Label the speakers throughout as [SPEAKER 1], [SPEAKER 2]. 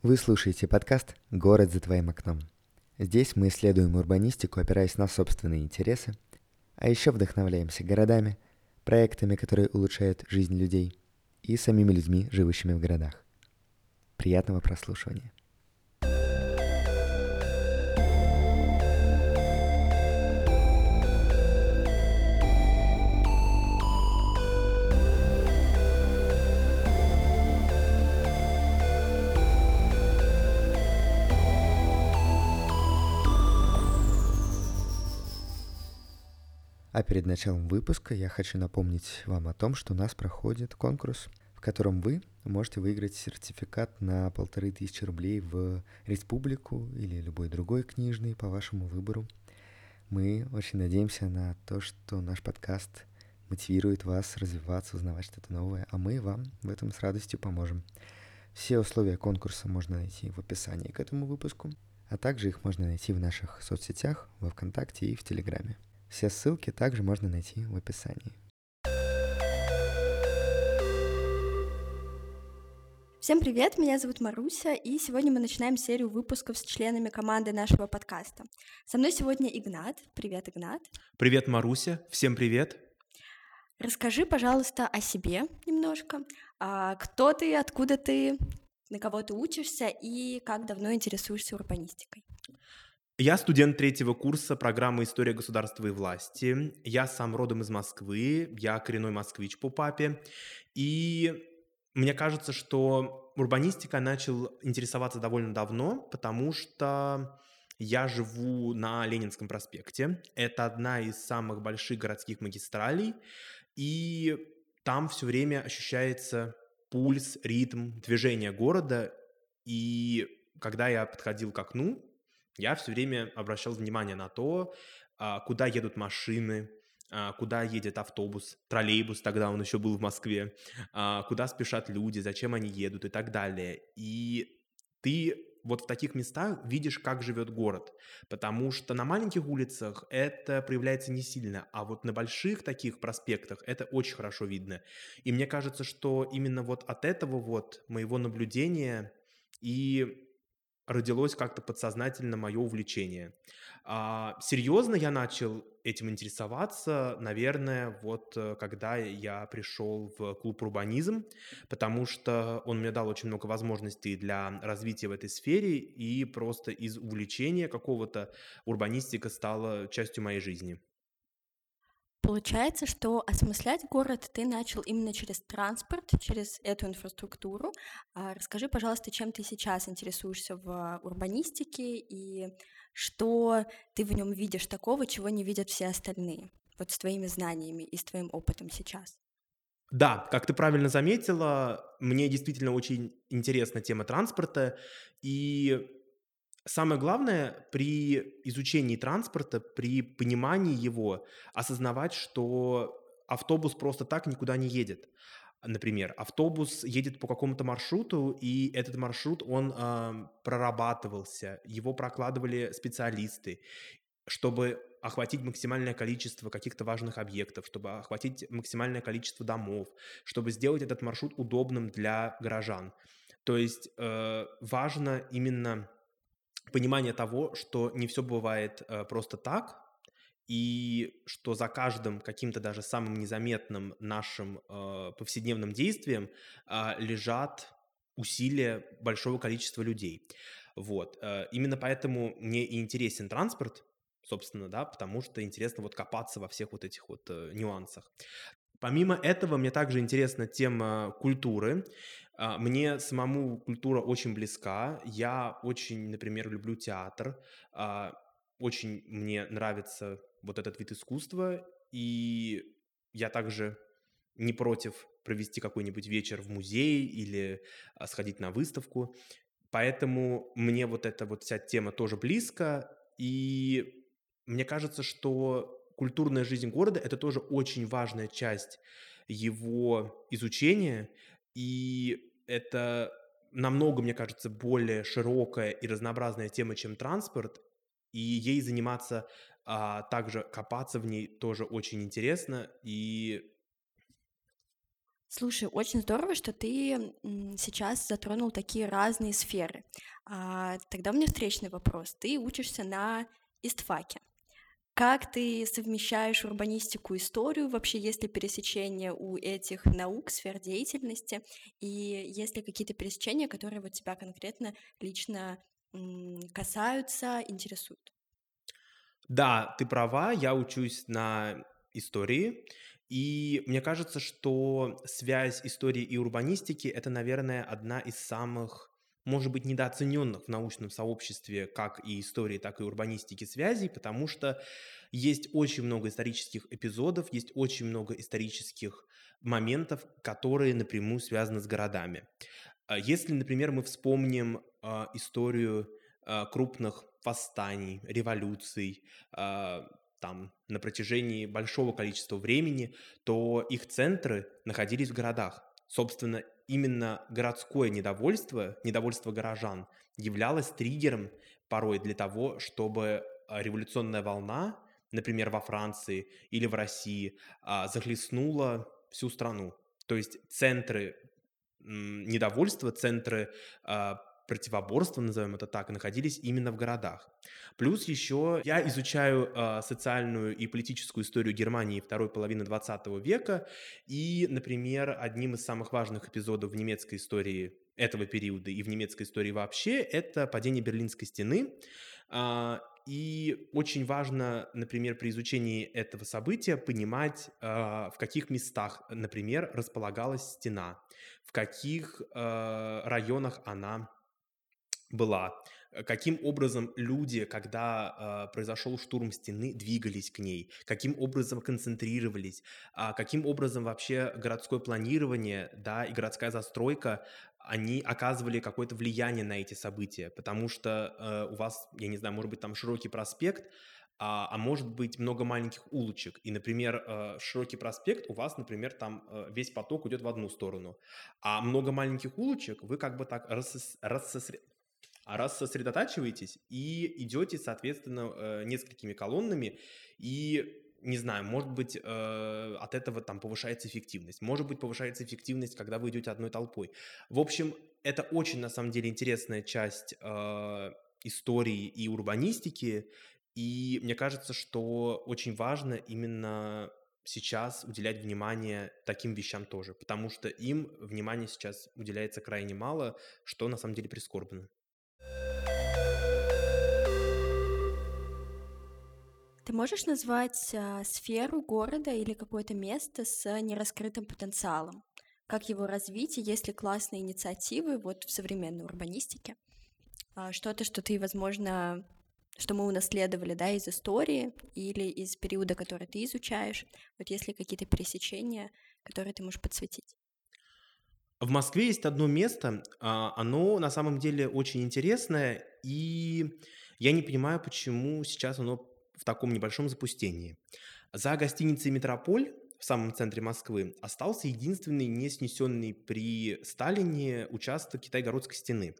[SPEAKER 1] Вы слушаете подкаст «Город за твоим окном». Здесь мы исследуем урбанистику, опираясь на собственные интересы, а еще вдохновляемся городами, проектами, которые улучшают жизнь людей, и самими людьми, живущими в городах. Приятного прослушивания. А перед началом выпуска я хочу напомнить вам о том, что у нас проходит конкурс, в котором вы можете выиграть сертификат на полторы тысячи рублей в республику или любой другой книжный по вашему выбору. Мы очень надеемся на то, что наш подкаст мотивирует вас развиваться, узнавать что-то новое, а мы вам в этом с радостью поможем. Все условия конкурса можно найти в описании к этому выпуску, а также их можно найти в наших соцсетях, во ВКонтакте и в Телеграме. Все ссылки также можно найти в описании.
[SPEAKER 2] Всем привет, меня зовут Маруся, и сегодня мы начинаем серию выпусков с членами команды нашего подкаста. Со мной сегодня Игнат. Привет, Игнат.
[SPEAKER 3] Привет, Маруся. Всем привет.
[SPEAKER 2] Расскажи, пожалуйста, о себе немножко. А, кто ты, откуда ты, на кого ты учишься и как давно интересуешься урбанистикой?
[SPEAKER 3] Я студент третьего курса программы «История государства и власти». Я сам родом из Москвы, я коренной москвич по папе. И мне кажется, что урбанистика начал интересоваться довольно давно, потому что я живу на Ленинском проспекте. Это одна из самых больших городских магистралей. И там все время ощущается пульс, ритм, движение города. И когда я подходил к окну, я все время обращал внимание на то, а, куда едут машины, а, куда едет автобус, троллейбус, тогда он еще был в Москве, а, куда спешат люди, зачем они едут и так далее. И ты вот в таких местах видишь, как живет город. Потому что на маленьких улицах это проявляется не сильно, а вот на больших таких проспектах это очень хорошо видно. И мне кажется, что именно вот от этого вот моего наблюдения и родилось как-то подсознательно мое увлечение. А, серьезно я начал этим интересоваться, наверное, вот э, когда я пришел в клуб «Урбанизм», потому что он мне дал очень много возможностей для развития в этой сфере, и просто из увлечения какого-то урбанистика стала частью моей жизни.
[SPEAKER 2] Получается, что осмыслять город ты начал именно через транспорт, через эту инфраструктуру. А расскажи, пожалуйста, чем ты сейчас интересуешься в урбанистике и что ты в нем видишь такого, чего не видят все остальные, вот с твоими знаниями и с твоим опытом сейчас.
[SPEAKER 3] Да, как ты правильно заметила, мне действительно очень интересна тема транспорта, и Самое главное при изучении транспорта, при понимании его, осознавать, что автобус просто так никуда не едет. Например, автобус едет по какому-то маршруту, и этот маршрут, он э, прорабатывался, его прокладывали специалисты, чтобы охватить максимальное количество каких-то важных объектов, чтобы охватить максимальное количество домов, чтобы сделать этот маршрут удобным для горожан. То есть э, важно именно понимание того, что не все бывает э, просто так, и что за каждым каким-то даже самым незаметным нашим э, повседневным действием э, лежат усилия большого количества людей. Вот. Э, именно поэтому мне и интересен транспорт, собственно, да, потому что интересно вот копаться во всех вот этих вот нюансах. Помимо этого, мне также интересна тема культуры. А, мне самому культура очень близка. Я очень, например, люблю театр. А, очень мне нравится вот этот вид искусства. И я также не против провести какой-нибудь вечер в музее или а, сходить на выставку. Поэтому мне вот эта вот вся тема тоже близка. И мне кажется, что культурная жизнь города – это тоже очень важная часть его изучения, и это намного, мне кажется, более широкая и разнообразная тема, чем транспорт, и ей заниматься, а также копаться в ней тоже очень интересно, и
[SPEAKER 2] Слушай, очень здорово, что ты сейчас затронул такие разные сферы. А, тогда у меня встречный вопрос. Ты учишься на истфаке. Как ты совмещаешь урбанистику и историю? Вообще, есть ли пересечения у этих наук, сфер деятельности? И есть ли какие-то пересечения, которые вот тебя конкретно лично касаются, интересуют?
[SPEAKER 3] Да, ты права, я учусь на истории, и мне кажется, что связь истории и урбанистики– это, наверное, одна из самых, может быть, недооцененных в научном сообществе как и истории, так и урбанистики связей, потому что есть очень много исторических эпизодов, есть очень много исторических моментов, которые напрямую связаны с городами. А если, например, мы вспомним э, историю э, крупных восстаний, революций, там на протяжении большого количества времени, то их центры находились в городах. Собственно, именно городское недовольство, недовольство горожан являлось триггером порой для того, чтобы а, революционная волна, например, во Франции или в России, а, захлестнула всю страну. То есть центры недовольства, центры а, противоборства, назовем это так, находились именно в городах. Плюс еще я изучаю э, социальную и политическую историю Германии второй половины 20 века, и, например, одним из самых важных эпизодов в немецкой истории этого периода и в немецкой истории вообще это падение Берлинской стены. Э, и очень важно, например, при изучении этого события понимать, э, в каких местах, например, располагалась стена, в каких э, районах она была, э, каким образом люди, когда э, произошел штурм стены, двигались к ней, каким образом концентрировались, э, каким образом вообще городское планирование, да, и городская застройка, они оказывали какое-то влияние на эти события, потому что э, у вас, я не знаю, может быть там широкий проспект, а, а может быть много маленьких улочек. И, например, э, широкий проспект у вас, например, там э, весь поток идет в одну сторону, а много маленьких улочек вы как бы так рассос... а раз сосредотачиваетесь и идете, соответственно, э, несколькими колоннами, и не знаю, может быть, э, от этого там повышается эффективность. Может быть, повышается эффективность, когда вы идете одной толпой. В общем, это очень, на самом деле, интересная часть э, истории и урбанистики. И мне кажется, что очень важно именно сейчас уделять внимание таким вещам тоже, потому что им внимания сейчас уделяется крайне мало, что на самом деле прискорбно.
[SPEAKER 2] Ты можешь назвать а, сферу города или какое-то место с нераскрытым потенциалом? Как его развить, и есть ли классные инициативы вот в современной урбанистике? А, что-то, что ты, возможно, что мы унаследовали, да, из истории или из периода, который ты изучаешь. Вот есть ли какие-то пересечения, которые ты можешь подсветить?
[SPEAKER 3] В Москве есть одно место, а, оно на самом деле очень интересное, и я не понимаю, почему сейчас оно в таком небольшом запустении. За гостиницей «Метрополь» в самом центре Москвы остался единственный не снесенный при Сталине участок Китай-Городской стены.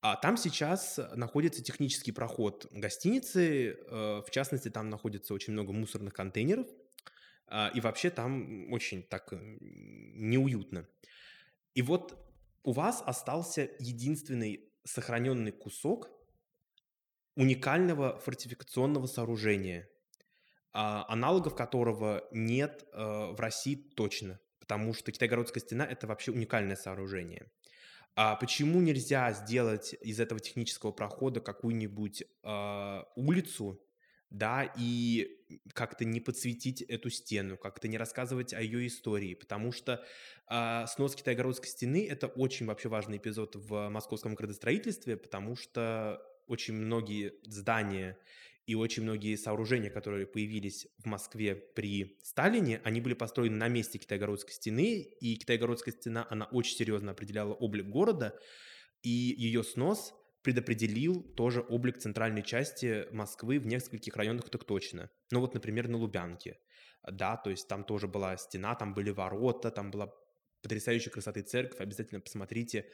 [SPEAKER 3] А там сейчас находится технический проход гостиницы, э, в частности, там находится очень много мусорных контейнеров, а, и вообще там очень так неуютно. И вот у вас остался единственный сохраненный кусок уникального фортификационного сооружения, а, аналогов которого нет а, в России точно, потому что Китайгородская стена – это вообще уникальное сооружение. А почему нельзя сделать из этого технического прохода какую-нибудь э, улицу, да, и как-то не подсветить эту стену, как-то не рассказывать о ее истории, потому что э, снос Китайгородской стены – это очень вообще важный эпизод в московском градостроительстве, потому что очень многие здания и очень многие сооружения, которые появились в Москве при Сталине, они были построены на месте Китайгородской стены, и Китайгородская стена, она очень серьезно определяла облик города, и ее снос предопределил тоже облик центральной части Москвы в нескольких районах так точно. Ну вот, например, на Лубянке. Да, то есть там тоже была стена, там были ворота, там была потрясающей красоты церковь. Обязательно посмотрите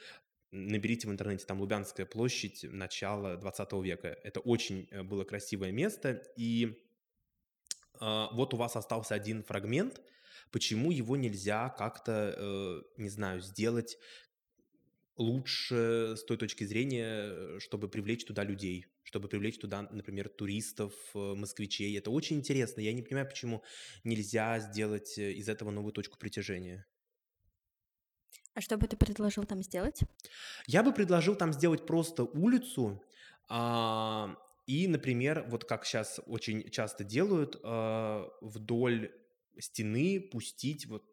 [SPEAKER 3] наберите в интернете там Лубянская площадь начала 20 века. Это очень э, было красивое место. И э, вот у вас остался один фрагмент, почему его нельзя как-то, э, не знаю, сделать лучше с той точки зрения, э, чтобы привлечь туда людей, чтобы привлечь туда, например, туристов, э, москвичей. Это очень интересно. Я не понимаю, почему нельзя сделать из этого новую точку притяжения.
[SPEAKER 2] А что бы ты предложил там сделать?
[SPEAKER 3] Я бы предложил там сделать просто улицу, а, и, например, вот как сейчас очень часто делают, а, вдоль стены пустить вот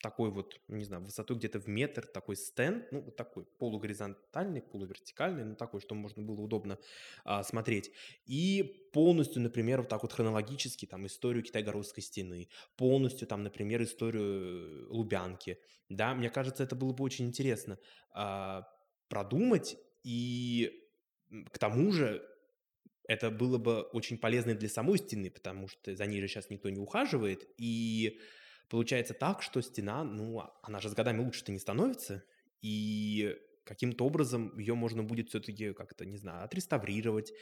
[SPEAKER 3] такой вот, не знаю, высотой где-то в метр такой стенд, ну, вот такой полугоризонтальный, полувертикальный, ну, такой, что можно было удобно а, смотреть. И полностью, например, вот так вот хронологически там историю Китай-Горовской стены, полностью там, например, историю э, Лубянки, да, мне кажется, это было бы очень интересно а, продумать, и к тому же это было бы очень полезно для самой стены, потому что за ней же сейчас никто не ухаживает, и Получается так, что стена, ну, а, она же с годами лучше-то не становится, и каким-то образом ее можно будет все-таки как-то, не знаю, отреставрировать,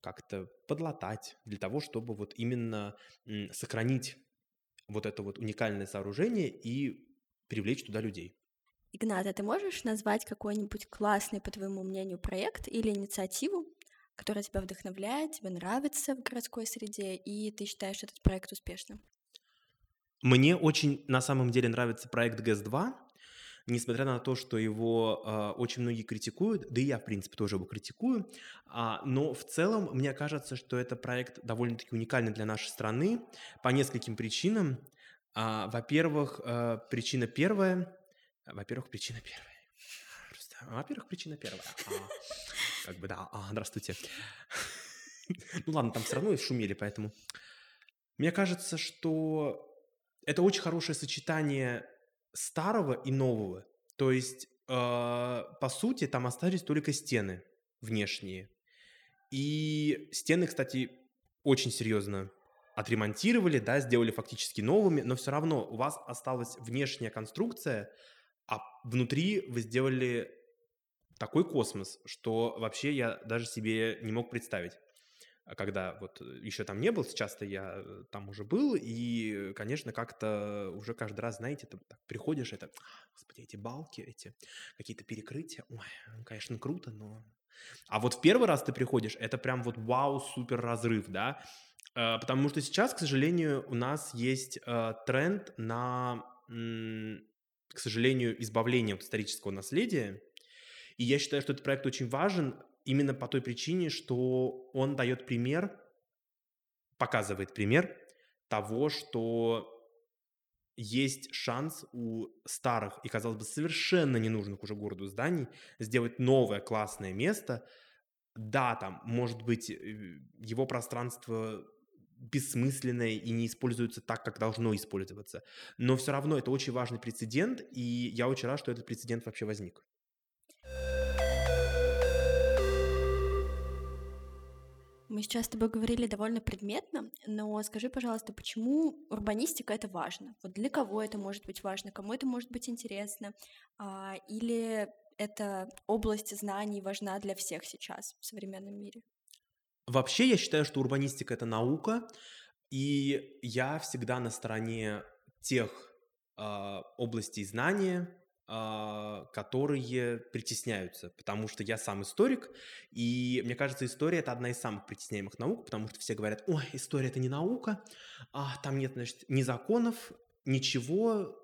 [SPEAKER 3] как-то подлатать для того, чтобы вот именно сохранить вот это вот уникальное сооружение и привлечь туда людей.
[SPEAKER 2] Игнат, а ты можешь назвать какой-нибудь классный, по твоему мнению, проект или инициативу, которая тебя вдохновляет, тебе нравится в городской среде, и ты считаешь этот проект успешным?
[SPEAKER 3] Мне очень на самом деле нравится проект ГЭС-2, несмотря на то, что его э, очень многие критикуют, да и я, в принципе, тоже его критикую, а, но в целом мне кажется, что это проект довольно-таки уникальный для нашей страны по нескольким причинам. А, во-первых, а, причина первая, во-первых, причина первая. Во-первых, причина первая. А, как бы да, а, здравствуйте. Ну ладно, там все равно шумели, поэтому. Мне кажется, что это очень хорошее сочетание старого и нового. То есть, э, по сути, там остались только стены внешние. И стены, кстати, очень серьезно отремонтировали, да, сделали фактически новыми, но все равно у вас осталась внешняя конструкция, а внутри вы сделали такой космос, что вообще я даже себе не мог представить. А когда вот э, еще там не был, сейчас-то я э, там уже был, и, конечно, как-то уже каждый раз, знаете, ты так приходишь, это, господи, эти балки, эти какие-то перекрытия, ой, ну, конечно, круто, но... А вот в первый раз ты приходишь, это прям вот вау, супер разрыв, да, э, потому что сейчас, к сожалению, у нас есть тренд на, к сожалению, избавление от исторического наследия, и я считаю, что этот проект очень важен, именно по той причине, что он дает пример, показывает пример того, что есть шанс у старых и, казалось бы, совершенно ненужных уже городу зданий сделать новое классное место. Да, там, может быть, э, его пространство бессмысленное и не используется так, как должно использоваться. Но все равно это очень важный прецедент, и я очень рад, что этот прецедент вообще возник.
[SPEAKER 2] Мы сейчас с тобой говорили довольно предметно, но скажи, пожалуйста, почему урбанистика это важно? Вот для кого это может быть важно, кому это может быть интересно? А, или эта область знаний важна для всех сейчас в современном мире?
[SPEAKER 3] Вообще, я считаю, что урбанистика это наука, и я всегда на стороне тех э, областей знания, а, которые притесняются, потому что я сам историк, и мне кажется, история это одна из самых притесняемых наук, потому что все говорят, ой, история это не наука, а там нет, значит, ни законов, ничего,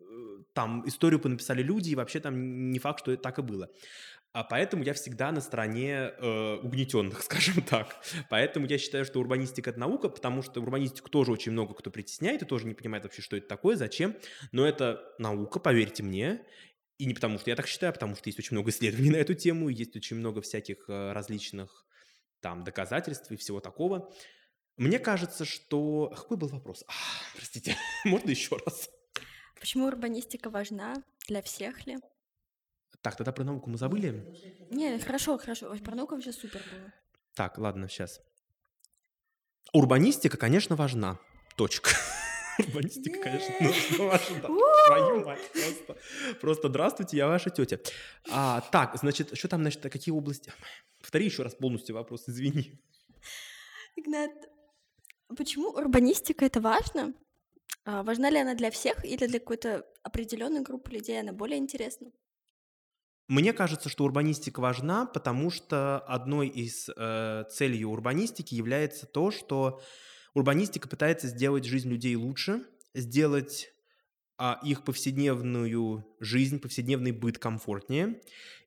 [SPEAKER 3] э, там историю понаписали люди, и вообще там не факт, что это так и было. А поэтому я всегда на стороне э, угнетенных, скажем так. Поэтому я считаю, что урбанистика это наука, потому что урбанистику тоже очень много кто притесняет и тоже не понимает вообще, что это такое, зачем. Но это наука, поверьте мне. И не потому, что я так считаю, а потому что есть очень много исследований на эту тему, есть очень много всяких э, различных там доказательств и всего такого. Мне кажется, что... Какой был вопрос? А, простите, можно еще раз?
[SPEAKER 2] Почему урбанистика важна? Для всех ли?
[SPEAKER 3] Так, тогда про науку мы забыли?
[SPEAKER 2] Не, хорошо, хорошо. Про науку вообще супер было.
[SPEAKER 3] Так, ладно, сейчас. Урбанистика, конечно, важна. Точка. Урбанистика, конечно, важна. Твою мать, просто. Просто здравствуйте, я ваша тетя. А, так, значит, что там, значит, какие области? Повтори еще раз полностью вопрос, извини.
[SPEAKER 2] Игнат, почему урбанистика это важно? А важна ли она для всех или для какой-то определенной группы людей она более интересна?
[SPEAKER 3] Мне кажется, что урбанистика важна, потому что одной из э, целей урбанистики является то, что урбанистика пытается сделать жизнь людей лучше, сделать а, их повседневную жизнь, повседневный быт комфортнее.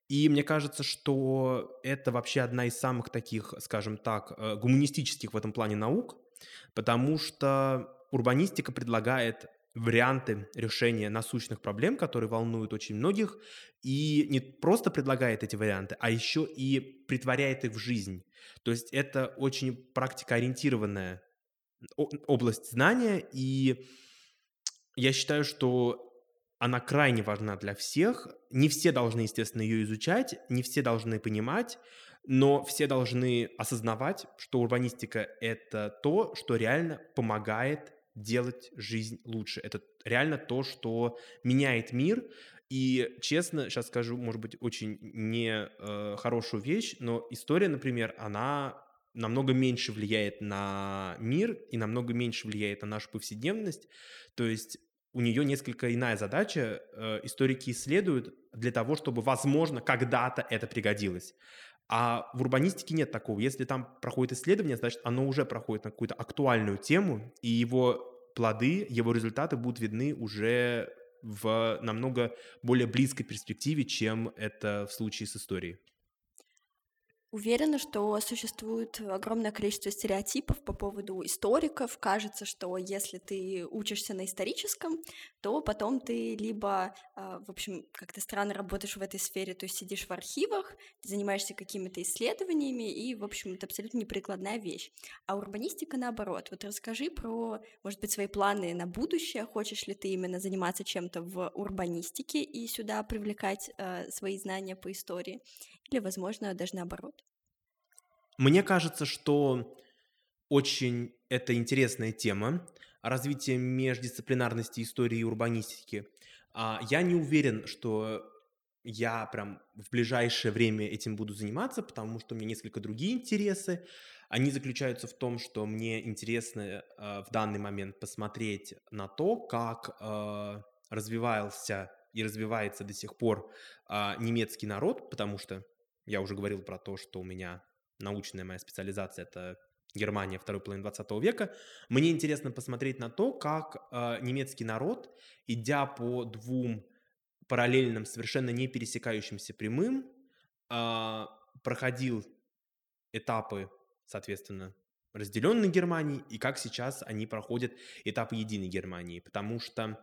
[SPEAKER 3] И мне кажется, что это вообще одна из самых таких, скажем так, э, гуманистических в этом плане наук, потому что урбанистика предлагает варианты решения насущных проблем, которые волнуют очень многих, и не просто предлагает эти варианты, а еще и притворяет их в жизнь. То есть это очень практикоориентированная область знания, и я считаю, что она крайне важна для всех. Не все должны, естественно, ее изучать, не все должны понимать, но все должны осознавать, что урбанистика — это то, что реально помогает делать жизнь лучше. Это реально то, что меняет мир. И честно, сейчас скажу, может быть, очень не э, хорошую вещь, но история, например, она намного меньше влияет на мир и намного меньше влияет на нашу повседневность. То есть у нее несколько иная задача. Э, историки исследуют для того, чтобы, возможно, когда-то это пригодилось. А в урбанистике нет такого. Если там проходит исследование, значит, оно уже проходит на какую-то актуальную тему, и его плоды, его результаты будут видны уже в намного более близкой перспективе, чем это в случае с историей.
[SPEAKER 2] Уверена, что существует огромное количество стереотипов по поводу историков. Кажется, что если ты учишься на историческом, то потом ты либо, а, в общем, как-то странно работаешь в этой сфере, то есть сидишь в архивах, занимаешься какими-то исследованиями, и, в общем, это абсолютно неприкладная вещь. А урбанистика наоборот. Вот расскажи про, может быть, свои планы на будущее. Хочешь ли ты именно заниматься чем-то в урбанистике и сюда привлекать э, свои знания по истории? Или, возможно, даже наоборот?
[SPEAKER 3] Мне кажется, что очень это интересная тема развитие междисциплинарности истории и урбанистики. А, я не уверен, что я прям в ближайшее время этим буду заниматься, потому что у меня несколько другие интересы. Они заключаются в том, что мне интересно э, в данный момент посмотреть на то, как э, развивался и развивается до сих пор немецкий народ, потому что я уже говорил про то, что у меня научная моя специализация — это Германия второй половины 20 века. Мне интересно посмотреть на то, как э, немецкий народ, идя по двум параллельным, совершенно не пересекающимся прямым, э, проходил этапы, соответственно, разделенной Германии, и как сейчас они проходят этапы единой Германии, потому что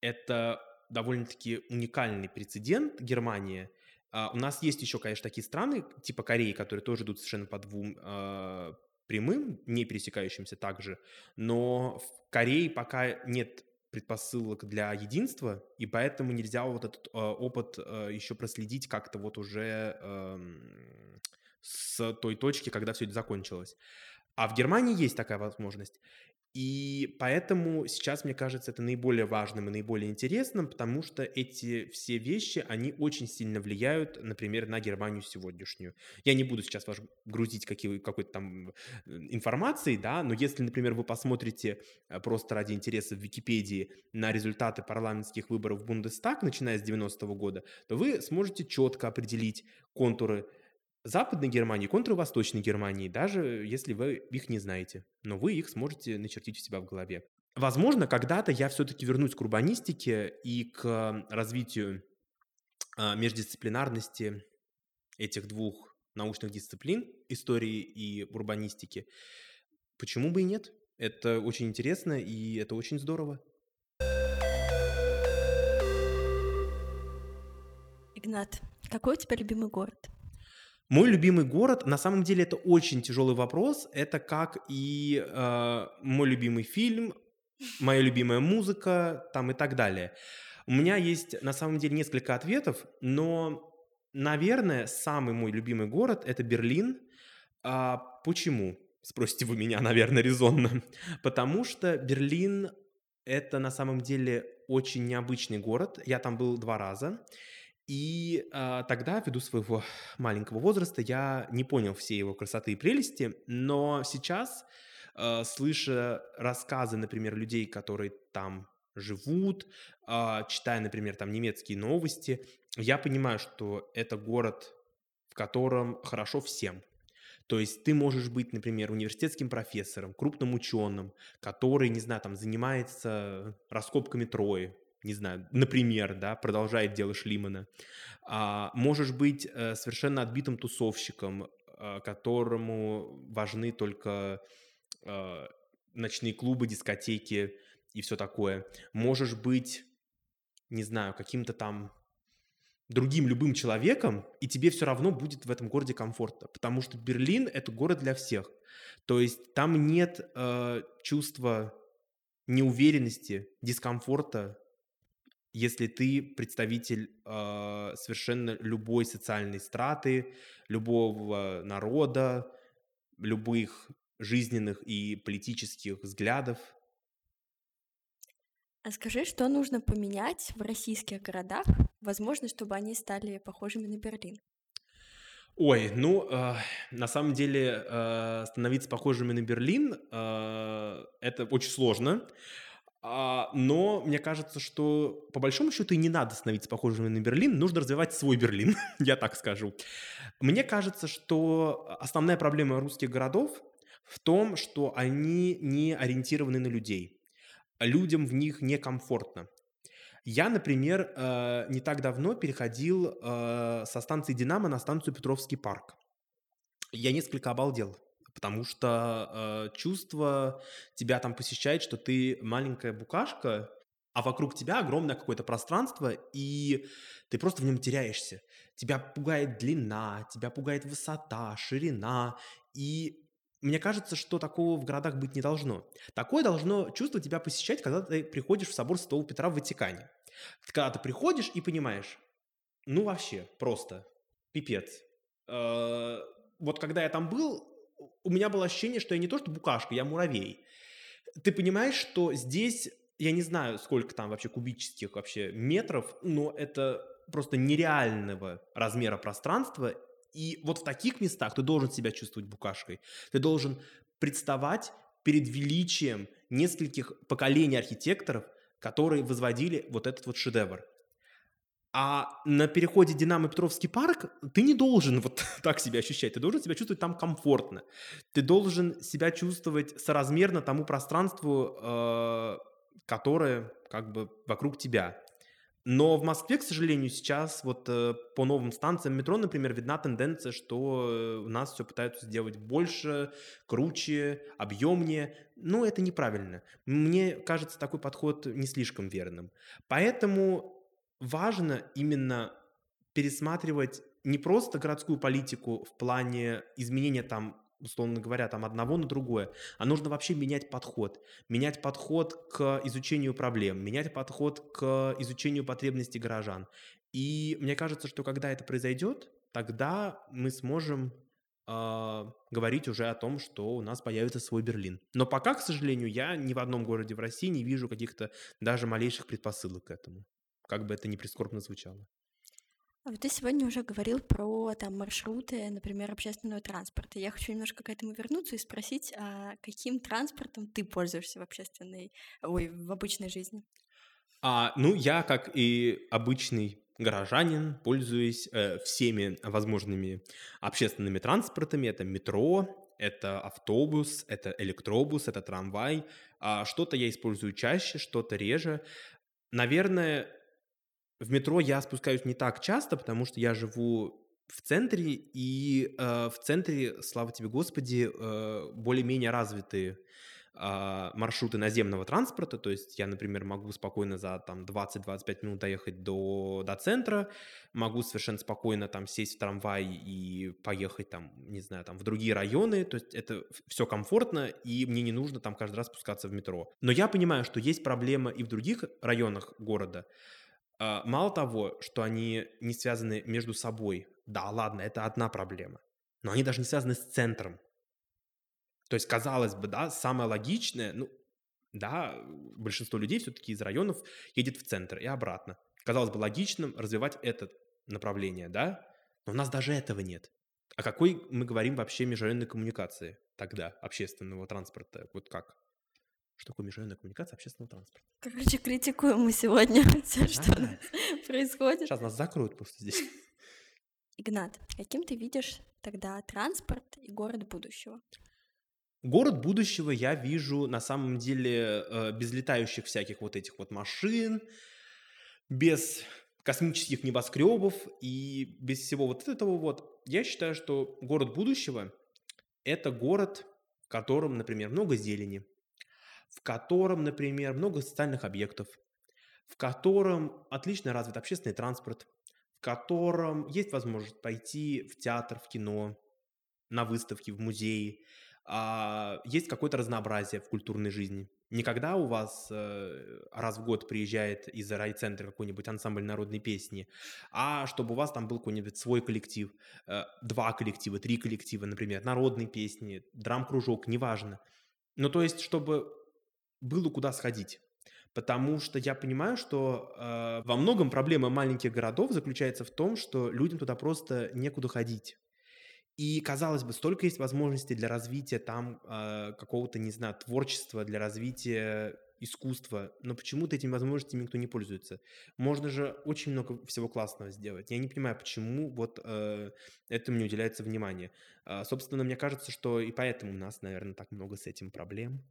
[SPEAKER 3] это довольно-таки уникальный прецедент Германии, а, у нас есть еще, конечно, такие страны, типа Кореи, которые тоже идут совершенно по двум э, прямым, не пересекающимся также, но в Корее пока нет предпосылок для единства, и поэтому нельзя вот этот э, опыт э, еще проследить как-то вот уже э, с той точки, когда все это закончилось. А в Германии есть такая возможность. И поэтому сейчас, мне кажется, это наиболее важным и наиболее интересным, потому что эти все вещи, они очень сильно влияют, например, на Германию сегодняшнюю. Я не буду сейчас вас грузить какой-то там информацией, да, но если, например, вы посмотрите э, просто ради интереса в Википедии на результаты парламентских выборов в Бундестаг, начиная с 90-го года, то вы сможете четко определить контуры Западной Германии, контуры Восточной Германии, даже если вы их не знаете, но вы их сможете начертить у себя в голове. Возможно, когда-то я все-таки вернусь к урбанистике и к развитию а, междисциплинарности этих двух научных дисциплин, истории и урбанистики. Почему бы и нет? Это очень интересно и это очень здорово.
[SPEAKER 2] Игнат, какой у тебя любимый город?
[SPEAKER 3] Мой любимый город, на самом деле, это очень тяжелый вопрос. Это как и э, мой любимый фильм, моя любимая музыка, там и так далее. У меня есть на самом деле несколько ответов, но, наверное, самый мой любимый город это Берлин. А почему? Спросите вы меня, наверное, резонно. Потому что Берлин это на самом деле очень необычный город. Я там был два раза. И а, тогда, ввиду своего маленького возраста, я не понял все его красоты и прелести, но сейчас э, слыша рассказы, например, людей, которые там живут, э, читая, например, там немецкие новости, я понимаю, что это город, в котором хорошо всем. То есть ты можешь быть, например, университетским профессором, крупным ученым, который, не знаю, там занимается раскопками Трои, не знаю, например, да, продолжает дело Шлимана. А, можешь быть э, совершенно отбитым тусовщиком, э, которому важны только э, ночные клубы, дискотеки и все такое. Можешь быть, не знаю, каким-то там другим любым человеком, и тебе все равно будет в этом городе комфортно, потому что Берлин — это город для всех. То есть там нет э, чувства неуверенности, дискомфорта, если ты представитель э, совершенно любой социальной страты, любого народа, любых жизненных и политических взглядов.
[SPEAKER 2] А скажи, что нужно поменять в российских городах, возможно, чтобы они стали похожими на Берлин?
[SPEAKER 3] Ой, ну, э, на самом деле, э, становиться похожими на Берлин э, это очень сложно. А, но мне кажется, что по большому счету и не надо становиться похожими на Берлин, нужно развивать свой Берлин, я так скажу. Мне кажется, что основная проблема русских городов в том, что они не ориентированы на людей. Людям в них некомфортно. Я, например, э, не так давно переходил э, со станции «Динамо» на станцию Петровский парк. Я несколько обалдел потому что э, чувство тебя там посещает, что ты маленькая букашка, а вокруг тебя огромное какое-то пространство, и ты просто в нем теряешься. Тебя пугает длина, тебя пугает высота, ширина, и мне кажется, что такого в городах быть не должно. Такое должно чувство тебя посещать, когда ты приходишь в собор Святого Петра в Ватикане. Когда ты приходишь и понимаешь, ну вообще, просто, пипец. Э, вот когда я там был, у меня было ощущение, что я не то что букашка, я муравей. Ты понимаешь, что здесь, я не знаю, сколько там вообще кубических вообще метров, но это просто нереального размера пространства, и вот в таких местах ты должен себя чувствовать букашкой. Ты должен представать перед величием нескольких поколений архитекторов, которые возводили вот этот вот шедевр. А на переходе Динамо-Петровский парк ты не должен вот так себя ощущать, ты должен себя чувствовать там комфортно. Ты должен себя чувствовать соразмерно тому пространству, э, которое как бы вокруг тебя. Но в Москве, к сожалению, сейчас вот э, по новым станциям метро, например, видна тенденция, что э, у нас все пытаются сделать больше, круче, объемнее. Но это неправильно. Мне кажется, такой подход не слишком верным. Поэтому важно именно пересматривать не просто городскую политику в плане изменения там условно говоря, там одного на другое, а нужно вообще менять подход. Менять подход к изучению проблем, менять подход к изучению потребностей горожан. И мне кажется, что когда это произойдет, тогда мы сможем э, говорить уже о том, что у нас появится свой Берлин. Но пока, к сожалению, я ни в одном городе в России не вижу каких-то даже малейших предпосылок к этому как бы это ни прискорбно звучало.
[SPEAKER 2] А вот ты сегодня уже говорил про там маршруты, например, общественного транспорта. Я хочу немножко к этому вернуться и спросить, а каким транспортом ты пользуешься в общественной, ой, в обычной жизни?
[SPEAKER 3] А, ну, я, как и обычный горожанин, пользуюсь э, всеми возможными общественными транспортами. Это метро, это автобус, это электробус, это трамвай. А что-то я использую чаще, что-то реже. Наверное, в метро я спускаюсь не так часто, потому что я живу в центре, и э, в центре, слава тебе Господи, э, более-менее развитые э, маршруты наземного транспорта, то есть я, например, могу спокойно за там 20-25 минут доехать до, до центра, могу совершенно спокойно там сесть в трамвай и поехать там, не знаю, там в другие районы, то есть это все комфортно, и мне не нужно там каждый раз спускаться в метро. Но я понимаю, что есть проблема и в других районах города, мало того, что они не связаны между собой, да, ладно, это одна проблема, но они даже не связаны с центром. То есть, казалось бы, да, самое логичное, ну, да, большинство людей все-таки из районов едет в центр и обратно. Казалось бы, логичным развивать это направление, да, но у нас даже этого нет. О какой мы говорим вообще межрайонной коммуникации тогда, общественного транспорта? Вот как? Что такое межрайонная коммуникация общественного транспорта?
[SPEAKER 2] Короче, критикуем мы сегодня все, что
[SPEAKER 3] А,
[SPEAKER 2] нас происходит.
[SPEAKER 3] Сейчас нас закроют просто здесь.
[SPEAKER 2] Игнат, каким ты видишь тогда транспорт и город будущего?
[SPEAKER 3] Город будущего я вижу на самом деле э, без летающих всяких вот этих вот машин, без космических небоскребов и без всего вот этого вот. Я считаю, что город будущего – это город, в котором, например, много зелени, в котором, например, много социальных объектов, в котором отлично развит общественный транспорт, в котором есть возможность пойти в театр, в кино, на выставки, в музеи, а, есть какое-то разнообразие в культурной жизни. Не когда у вас э, раз в год приезжает из райцентра какой-нибудь ансамбль народной песни, а чтобы у вас там был какой-нибудь свой коллектив, э, два коллектива, три коллектива, например, народной песни, драм-кружок, неважно. Ну, то есть, чтобы было куда сходить. Потому что я понимаю, что э, во многом проблема маленьких городов заключается в том, что людям туда просто некуда ходить. И, казалось бы, столько есть возможностей для развития там э, какого-то, не знаю, творчества, для развития искусства, но почему-то этими возможностями никто не пользуется. Можно же очень много всего классного сделать. Я не понимаю, почему вот э, этому не уделяется внимание. Э, собственно, мне кажется, что и поэтому у нас, наверное, так много с этим проблем.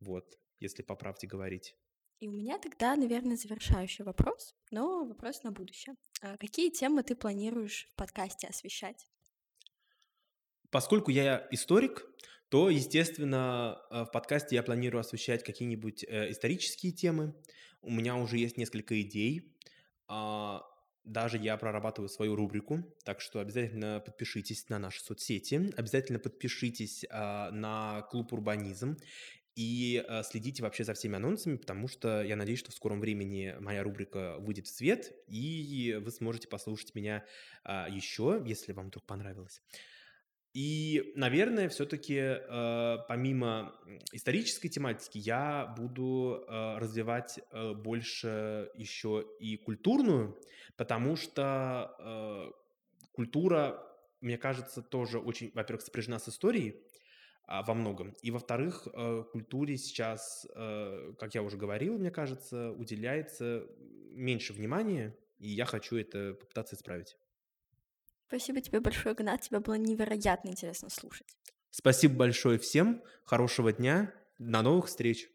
[SPEAKER 3] Вот, если по правде говорить.
[SPEAKER 2] И у меня тогда, наверное, завершающий вопрос, но вопрос на будущее. А какие темы ты планируешь в подкасте освещать?
[SPEAKER 3] Поскольку я историк, то, естественно, э, в подкасте я планирую освещать какие-нибудь э, исторические темы. У меня уже есть несколько идей. А, даже я прорабатываю свою рубрику, так что обязательно подпишитесь на наши соцсети, обязательно подпишитесь а, на клуб «Урбанизм» и а, следите вообще за всеми анонсами, потому что я надеюсь, что в скором времени моя рубрика выйдет в свет, и вы сможете послушать меня а, еще, если вам вдруг понравилось. И, наверное, все-таки э, помимо исторической тематики я буду э, развивать э, больше еще и культурную, потому что э, культура, мне кажется, тоже очень, во-первых, сопряжена с историей во многом, и, во-вторых, э, культуре сейчас, э, как я уже говорил, мне кажется, уделяется меньше внимания, и я хочу это попытаться исправить.
[SPEAKER 2] Спасибо тебе большое, Игнат. Тебя было невероятно интересно слушать.
[SPEAKER 3] Спасибо большое всем. Хорошего дня. До новых встреч.